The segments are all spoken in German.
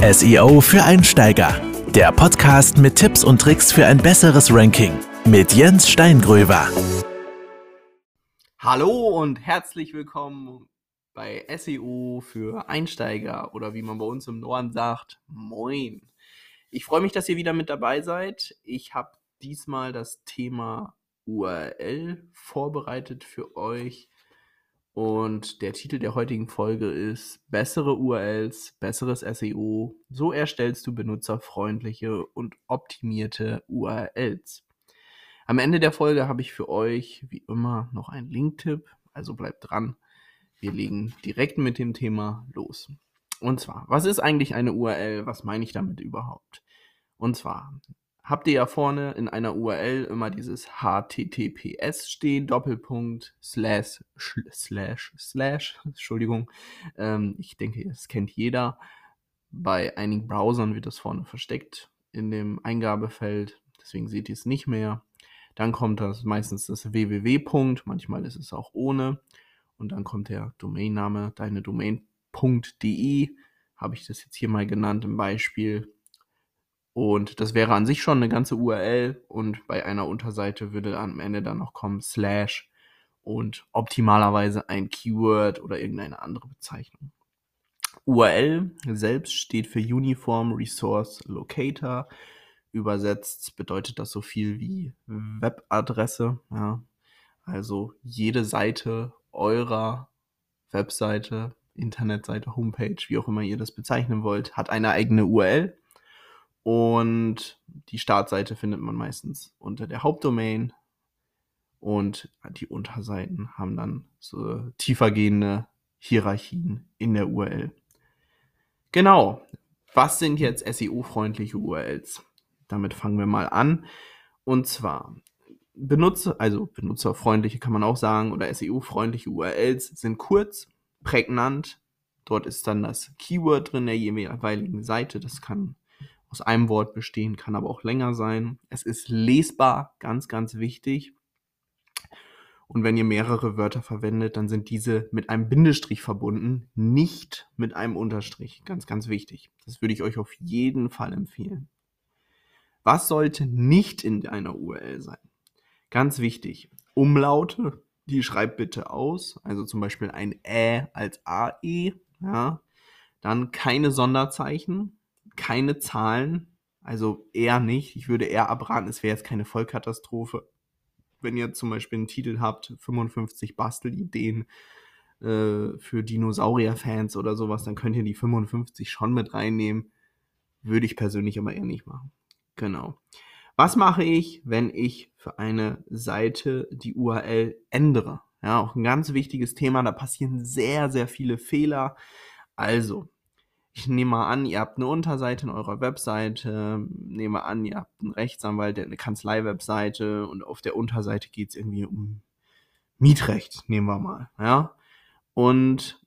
SEO für Einsteiger. Der Podcast mit Tipps und Tricks für ein besseres Ranking mit Jens Steingröver. Hallo und herzlich willkommen bei SEO für Einsteiger oder wie man bei uns im Norden sagt, moin. Ich freue mich, dass ihr wieder mit dabei seid. Ich habe diesmal das Thema URL vorbereitet für euch und der Titel der heutigen Folge ist Bessere URLs, besseres SEO. So erstellst du benutzerfreundliche und optimierte URLs. Am Ende der Folge habe ich für euch wie immer noch einen Linktipp, also bleibt dran. Wir legen direkt mit dem Thema los. Und zwar, was ist eigentlich eine URL? Was meine ich damit überhaupt? Und zwar, habt ihr ja vorne in einer URL immer dieses HTTPS stehen, Doppelpunkt, slash, slash, slash, Entschuldigung. Ähm, ich denke, das kennt jeder. Bei einigen Browsern wird das vorne versteckt in dem Eingabefeld, deswegen seht ihr es nicht mehr. Dann kommt das meistens das www. Manchmal ist es auch ohne. Und dann kommt der Domainname, deine Domain.de, habe ich das jetzt hier mal genannt im Beispiel. Und das wäre an sich schon eine ganze URL und bei einer Unterseite würde am Ende dann noch kommen slash und optimalerweise ein Keyword oder irgendeine andere Bezeichnung. URL selbst steht für Uniform Resource Locator. Übersetzt bedeutet das so viel wie Webadresse. Ja. Also jede Seite eurer Webseite, Internetseite, Homepage, wie auch immer ihr das bezeichnen wollt, hat eine eigene URL und die Startseite findet man meistens unter der Hauptdomain. Und die Unterseiten haben dann so tiefergehende Hierarchien in der URL. Genau. Was sind jetzt SEO-freundliche URLs? Damit fangen wir mal an. Und zwar Benutzer, also benutzerfreundliche kann man auch sagen, oder SEO-freundliche URLs sind kurz, prägnant. Dort ist dann das Keyword drin der jeweiligen Seite. Das kann aus einem Wort bestehen, kann aber auch länger sein. Es ist lesbar, ganz, ganz wichtig. Und wenn ihr mehrere Wörter verwendet, dann sind diese mit einem Bindestrich verbunden, nicht mit einem Unterstrich. Ganz, ganz wichtig. Das würde ich euch auf jeden Fall empfehlen. Was sollte nicht in einer URL sein? Ganz wichtig. Umlaute, die schreibt bitte aus. Also zum Beispiel ein Ä als AE. Ja. Dann keine Sonderzeichen keine Zahlen, also eher nicht. Ich würde eher abraten, es wäre jetzt keine Vollkatastrophe. Wenn ihr zum Beispiel einen Titel habt, 55 Bastelideen äh, für Dinosaurier-Fans oder sowas, dann könnt ihr die 55 schon mit reinnehmen. Würde ich persönlich aber eher nicht machen. Genau. Was mache ich, wenn ich für eine Seite die URL ändere? Ja, auch ein ganz wichtiges Thema. Da passieren sehr, sehr viele Fehler. Also, ich nehme mal an, ihr habt eine Unterseite in eurer Webseite, nehme an, ihr habt einen Rechtsanwalt, eine Kanzlei-Webseite und auf der Unterseite geht es irgendwie um Mietrecht, nehmen wir mal, ja. Und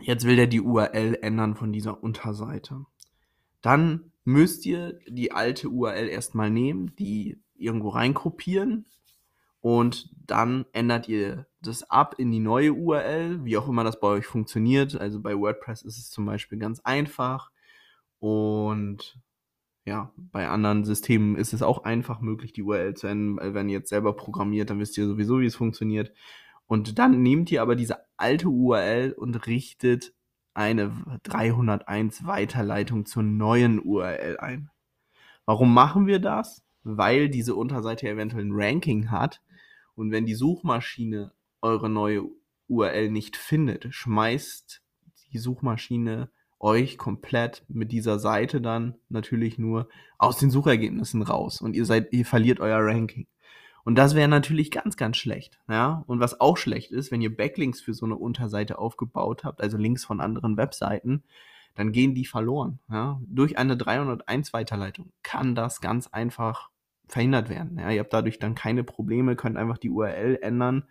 jetzt will der die URL ändern von dieser Unterseite. Dann müsst ihr die alte URL erstmal nehmen, die irgendwo reinkopieren und dann ändert ihr das ab in die neue URL, wie auch immer das bei euch funktioniert. Also bei WordPress ist es zum Beispiel ganz einfach und ja, bei anderen Systemen ist es auch einfach möglich, die URL zu ändern. Wenn ihr jetzt selber programmiert, dann wisst ihr sowieso, wie es funktioniert. Und dann nehmt ihr aber diese alte URL und richtet eine 301 Weiterleitung zur neuen URL ein. Warum machen wir das? Weil diese Unterseite eventuell ein Ranking hat und wenn die Suchmaschine eure neue URL nicht findet, schmeißt die Suchmaschine euch komplett mit dieser Seite dann natürlich nur aus den Suchergebnissen raus und ihr seid, ihr verliert euer Ranking. Und das wäre natürlich ganz, ganz schlecht. Ja? Und was auch schlecht ist, wenn ihr Backlinks für so eine Unterseite aufgebaut habt, also Links von anderen Webseiten, dann gehen die verloren. Ja? Durch eine 301 Weiterleitung kann das ganz einfach verhindert werden. Ja, ihr habt dadurch dann keine Probleme, könnt einfach die URL ändern.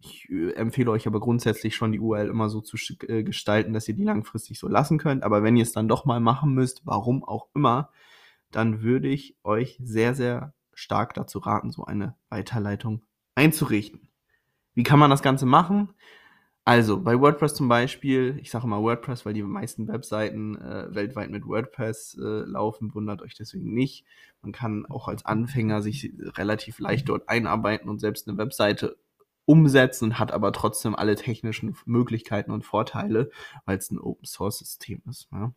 Ich äh, empfehle euch aber grundsätzlich schon die URL immer so zu äh, gestalten, dass ihr die langfristig so lassen könnt. Aber wenn ihr es dann doch mal machen müsst, warum auch immer, dann würde ich euch sehr, sehr stark dazu raten, so eine Weiterleitung einzurichten. Wie kann man das Ganze machen? Also, bei WordPress zum Beispiel, ich sage mal WordPress, weil die meisten Webseiten äh, weltweit mit WordPress äh, laufen, wundert euch deswegen nicht. Man kann auch als Anfänger sich relativ leicht dort einarbeiten und selbst eine Webseite umsetzen und hat aber trotzdem alle technischen Möglichkeiten und Vorteile, weil es ein Open Source System ist. Ja.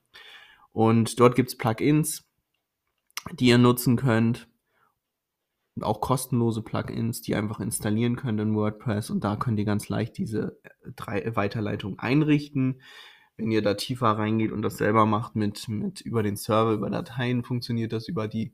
Und dort gibt es Plugins, die ihr nutzen könnt auch kostenlose Plugins, die ihr einfach installieren könnt in WordPress und da könnt ihr ganz leicht diese äh, drei Weiterleitungen einrichten. Wenn ihr da tiefer reingeht und das selber macht mit, mit über den Server, über Dateien, funktioniert das über die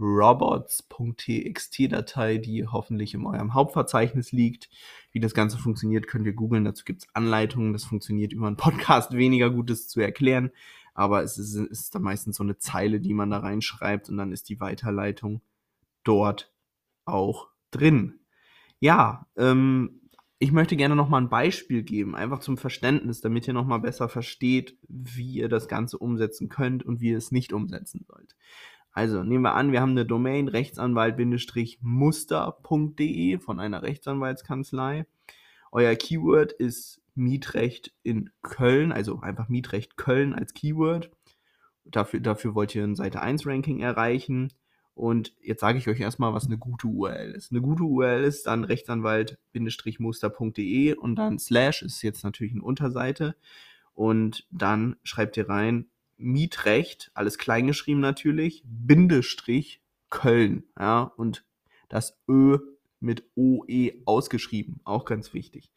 robots.txt-Datei, die hoffentlich in eurem Hauptverzeichnis liegt. Wie das Ganze funktioniert, könnt ihr googeln. Dazu gibt es Anleitungen. Das funktioniert über einen Podcast weniger Gutes zu erklären. Aber es ist, ist dann meistens so eine Zeile, die man da reinschreibt und dann ist die Weiterleitung dort auch drin. Ja, ähm, ich möchte gerne noch mal ein Beispiel geben, einfach zum Verständnis, damit ihr noch mal besser versteht, wie ihr das Ganze umsetzen könnt und wie ihr es nicht umsetzen sollt. Also nehmen wir an, wir haben eine Domain rechtsanwalt-muster.de von einer Rechtsanwaltskanzlei. Euer Keyword ist Mietrecht in Köln, also einfach Mietrecht Köln als Keyword. Dafür, dafür wollt ihr ein Seite 1 Ranking erreichen. Und jetzt sage ich euch erstmal, was eine gute URL ist. Eine gute URL ist dann rechtsanwalt-muster.de und dann slash ist jetzt natürlich eine Unterseite. Und dann schreibt ihr rein Mietrecht, alles kleingeschrieben natürlich, Bindestrich Köln. Ja, und das Ö mit OE ausgeschrieben, auch ganz wichtig.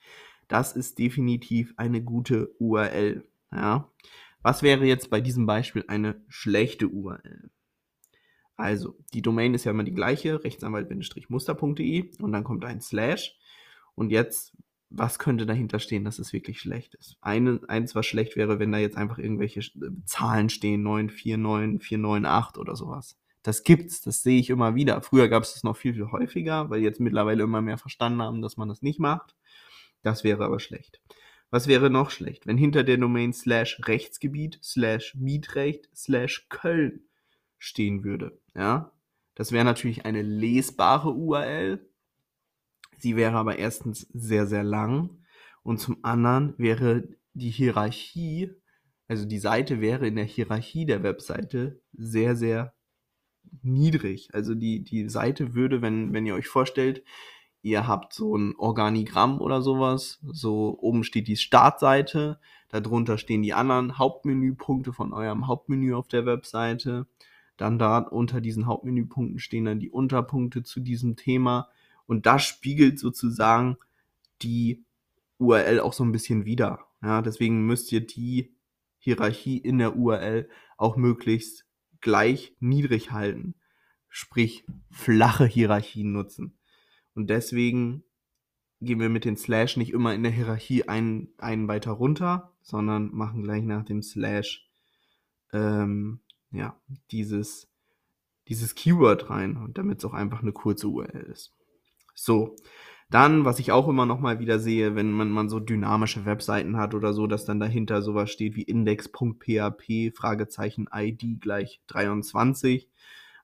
Das ist definitiv eine gute URL. Ja. Was wäre jetzt bei diesem Beispiel eine schlechte URL? Also, die Domain ist ja immer die gleiche, rechtsanwalt-muster.de und dann kommt ein Slash. Und jetzt, was könnte dahinter stehen, dass es wirklich schlecht ist? Eine, eins, was schlecht wäre, wenn da jetzt einfach irgendwelche äh, Zahlen stehen, 949, 498 oder sowas. Das gibt's, das sehe ich immer wieder. Früher gab es das noch viel, viel häufiger, weil jetzt mittlerweile immer mehr verstanden haben, dass man das nicht macht. Das wäre aber schlecht. Was wäre noch schlecht? Wenn hinter der Domain slash Rechtsgebiet slash Mietrecht slash Köln stehen würde. Ja, das wäre natürlich eine lesbare URL. Sie wäre aber erstens sehr, sehr lang und zum anderen wäre die Hierarchie, also die Seite wäre in der Hierarchie der Webseite sehr, sehr niedrig. Also die, die Seite würde, wenn, wenn ihr euch vorstellt, ihr habt so ein Organigramm oder sowas, so oben steht die Startseite, darunter stehen die anderen Hauptmenüpunkte von eurem Hauptmenü auf der Webseite dann da unter diesen Hauptmenüpunkten stehen dann die Unterpunkte zu diesem Thema. Und das spiegelt sozusagen die URL auch so ein bisschen wider. Ja, deswegen müsst ihr die Hierarchie in der URL auch möglichst gleich niedrig halten. Sprich, flache Hierarchien nutzen. Und deswegen gehen wir mit den Slash nicht immer in der Hierarchie einen, einen weiter runter, sondern machen gleich nach dem Slash ähm, ja, dieses, dieses Keyword rein damit es auch einfach eine kurze URL ist. So, dann, was ich auch immer noch mal wieder sehe, wenn man, man so dynamische Webseiten hat oder so, dass dann dahinter sowas steht wie index.php, Fragezeichen ID gleich 23.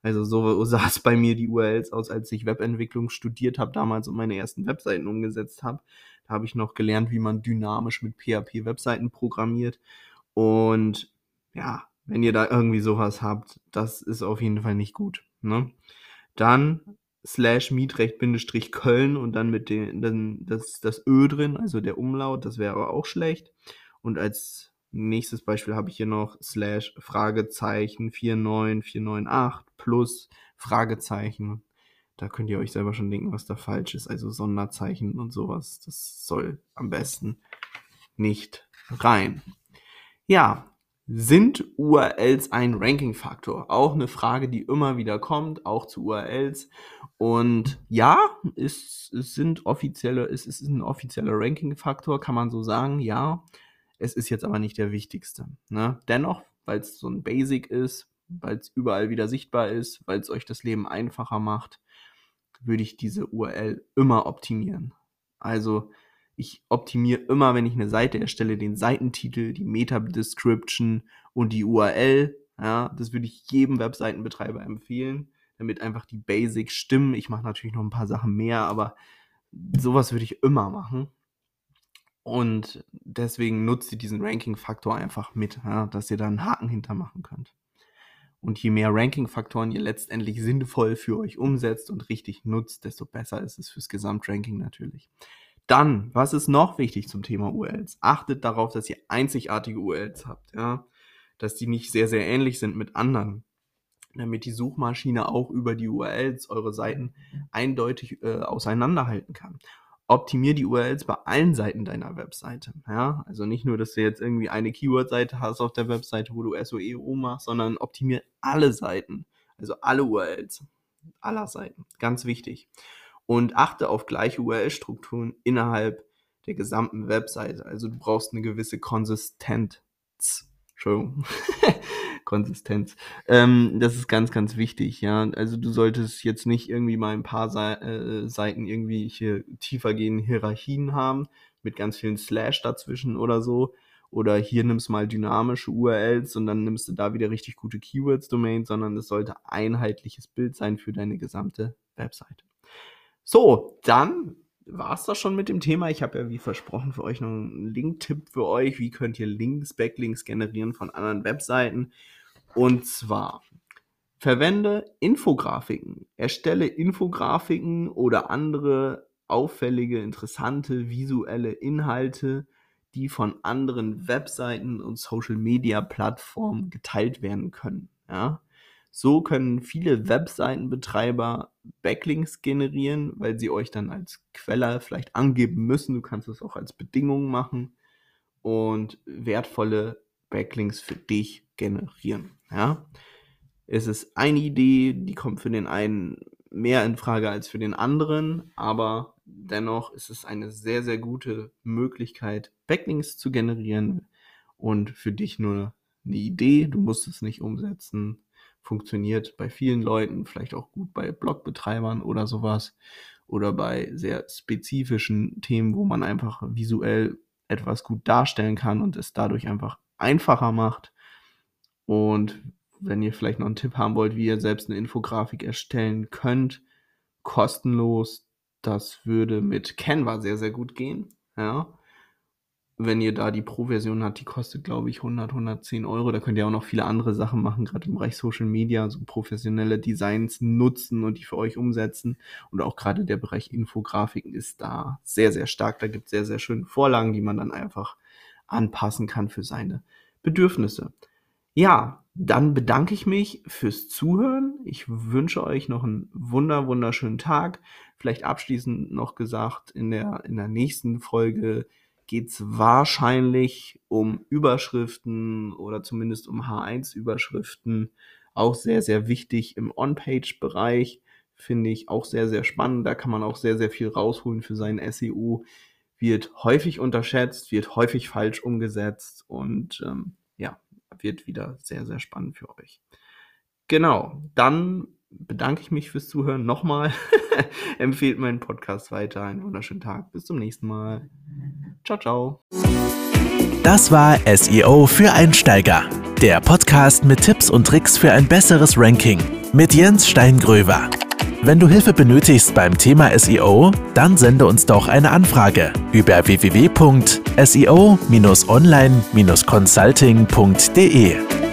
Also so sah es bei mir die URLs aus, als ich Webentwicklung studiert habe damals und meine ersten Webseiten umgesetzt habe. Da habe ich noch gelernt, wie man dynamisch mit PHP Webseiten programmiert. Und ja, wenn ihr da irgendwie sowas habt, das ist auf jeden Fall nicht gut. Ne? Dann slash Mietrecht-Köln und dann mit dem, dann das, das Ö drin, also der Umlaut, das wäre aber auch schlecht. Und als nächstes Beispiel habe ich hier noch slash Fragezeichen 49498 plus Fragezeichen. Da könnt ihr euch selber schon denken, was da falsch ist. Also Sonderzeichen und sowas. Das soll am besten nicht rein. Ja, sind URLs ein Ranking-Faktor? Auch eine Frage, die immer wieder kommt, auch zu URLs. Und ja, es, es sind offizielle, es ist ein offizieller Ranking-Faktor, kann man so sagen, ja. Es ist jetzt aber nicht der wichtigste. Ne? Dennoch, weil es so ein Basic ist, weil es überall wieder sichtbar ist, weil es euch das Leben einfacher macht, würde ich diese URL immer optimieren. Also ich optimiere immer, wenn ich eine Seite erstelle, den Seitentitel, die Meta-Description und die URL. Ja, das würde ich jedem Webseitenbetreiber empfehlen, damit einfach die Basics stimmen. Ich mache natürlich noch ein paar Sachen mehr, aber sowas würde ich immer machen. Und deswegen nutzt ihr diesen Ranking-Faktor einfach mit, ja, dass ihr da einen Haken hintermachen könnt. Und je mehr Ranking-Faktoren ihr letztendlich sinnvoll für euch umsetzt und richtig nutzt, desto besser ist es fürs Gesamtranking natürlich. Dann, was ist noch wichtig zum Thema URLs? Achtet darauf, dass ihr einzigartige URLs habt, ja, dass die nicht sehr, sehr ähnlich sind mit anderen, damit die Suchmaschine auch über die URLs eure Seiten eindeutig äh, auseinanderhalten kann optimier die URLs bei allen Seiten deiner Webseite. Ja, also nicht nur, dass du jetzt irgendwie eine Keyword-Seite hast auf der Webseite, wo du SEO machst, sondern optimier alle Seiten. Also alle URLs. Aller Seiten. Ganz wichtig. Und achte auf gleiche URL-Strukturen innerhalb der gesamten Webseite. Also du brauchst eine gewisse Konsistenz. Entschuldigung. Konsistenz. Ähm, das ist ganz, ganz wichtig, ja. Also du solltest jetzt nicht irgendwie mal ein paar Se äh, Seiten irgendwie hier tiefer gehende Hierarchien haben, mit ganz vielen Slash dazwischen oder so. Oder hier nimmst mal dynamische URLs und dann nimmst du da wieder richtig gute Keywords-Domains, sondern es sollte einheitliches Bild sein für deine gesamte Webseite. So, dann war es das schon mit dem Thema. Ich habe ja wie versprochen für euch noch einen Link-Tipp für euch. Wie könnt ihr Links, Backlinks generieren von anderen Webseiten? Und zwar verwende Infografiken, erstelle Infografiken oder andere auffällige, interessante visuelle Inhalte, die von anderen Webseiten und Social Media Plattformen geteilt werden können. Ja? So können viele Webseitenbetreiber Backlinks generieren, weil sie euch dann als Quelle vielleicht angeben müssen. Du kannst es auch als Bedingung machen und wertvolle Backlinks für dich generieren. Ja? Es ist eine Idee, die kommt für den einen mehr in Frage als für den anderen, aber dennoch ist es eine sehr, sehr gute Möglichkeit, Backlinks zu generieren und für dich nur eine Idee. Du musst es nicht umsetzen. Funktioniert bei vielen Leuten, vielleicht auch gut bei Blogbetreibern oder sowas oder bei sehr spezifischen Themen, wo man einfach visuell etwas gut darstellen kann und es dadurch einfach einfacher macht. Und wenn ihr vielleicht noch einen Tipp haben wollt, wie ihr selbst eine Infografik erstellen könnt, kostenlos, das würde mit Canva sehr, sehr gut gehen. Ja. Wenn ihr da die Pro-Version habt, die kostet, glaube ich, 100, 110 Euro. Da könnt ihr auch noch viele andere Sachen machen, gerade im Bereich Social Media, so professionelle Designs nutzen und die für euch umsetzen. Und auch gerade der Bereich Infografiken ist da sehr, sehr stark. Da gibt es sehr, sehr schöne Vorlagen, die man dann einfach anpassen kann für seine Bedürfnisse. Ja, dann bedanke ich mich fürs Zuhören. Ich wünsche euch noch einen wunder, wunderschönen Tag. Vielleicht abschließend noch gesagt, in der, in der nächsten Folge geht es wahrscheinlich um Überschriften oder zumindest um H1-Überschriften. Auch sehr, sehr wichtig im On-Page-Bereich. Finde ich auch sehr, sehr spannend. Da kann man auch sehr, sehr viel rausholen für sein SEO wird häufig unterschätzt, wird häufig falsch umgesetzt und ähm, ja, wird wieder sehr, sehr spannend für euch. Genau, dann bedanke ich mich fürs Zuhören nochmal. Empfehlt meinen Podcast weiter. Einen wunderschönen Tag. Bis zum nächsten Mal. Ciao, ciao. Das war SEO für Einsteiger. Der Podcast mit Tipps und Tricks für ein besseres Ranking mit Jens Steingröver. Wenn du Hilfe benötigst beim Thema SEO, dann sende uns doch eine Anfrage über www.seo-online-consulting.de.